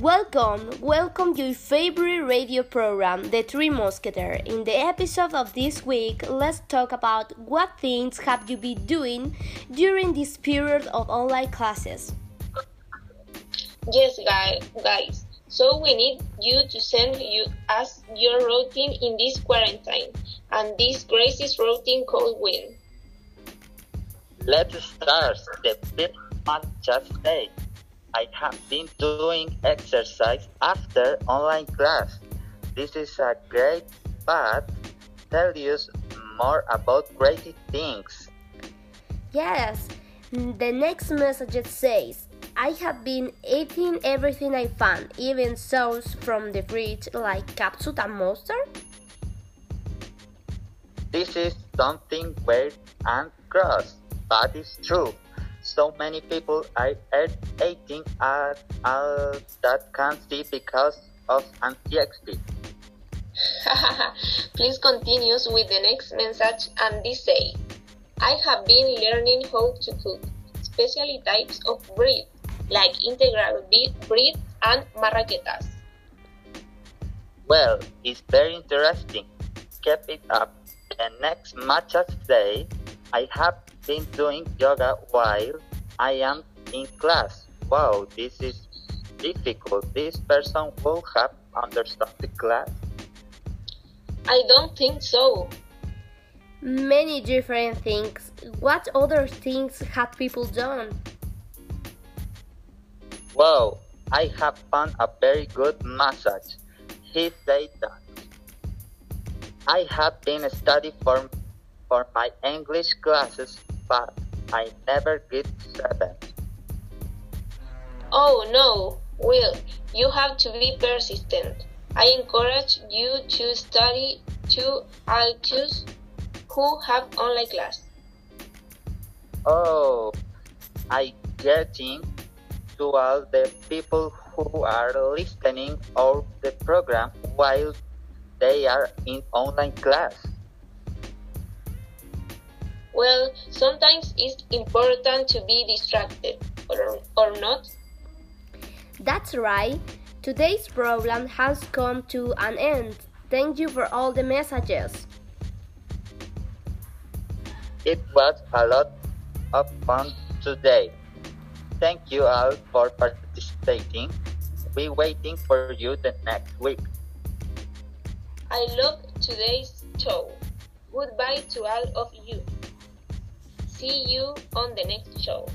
Welcome, welcome to your favorite radio program, The Three Musketeers. In the episode of this week, let's talk about what things have you been doing during this period of online classes. Yes, guys, guys. So we need you to send you us your routine in this quarantine and this crazy routine called win. Let's start the fifth matcha day. I have been doing exercise after online class. This is a great path. Tell us more about great things. Yes, the next message says, I have been eating everything I found, even sauce from the fridge like capsule and mustard. This is something weird and gross, but it's true. So many people are eating all that can't see because of anxiety. Please continue with the next message and this say, I have been learning how to cook, especially types of bread like integral bread and marraquetas. Well, it's very interesting. Keep it up. The next matcha day, I have been doing yoga while I am in class. Wow, this is difficult. This person will have understood the class. I don't think so. Many different things. What other things have people done? Wow, I have found a very good massage. He said that. I have been studying for, for my English classes, but I never get seven. Oh no, Will, you have to be persistent. I encourage you to study to altitudes who have online class. Oh, I getting to all the people who are listening or the program while they are in online class. Well, sometimes it's important to be distracted, or, or not. That's right. Today's program has come to an end. Thank you for all the messages. It was a lot of fun today. Thank you all for participating. We're waiting for you the next week. I love today's show. Goodbye to all of you. See you on the next show.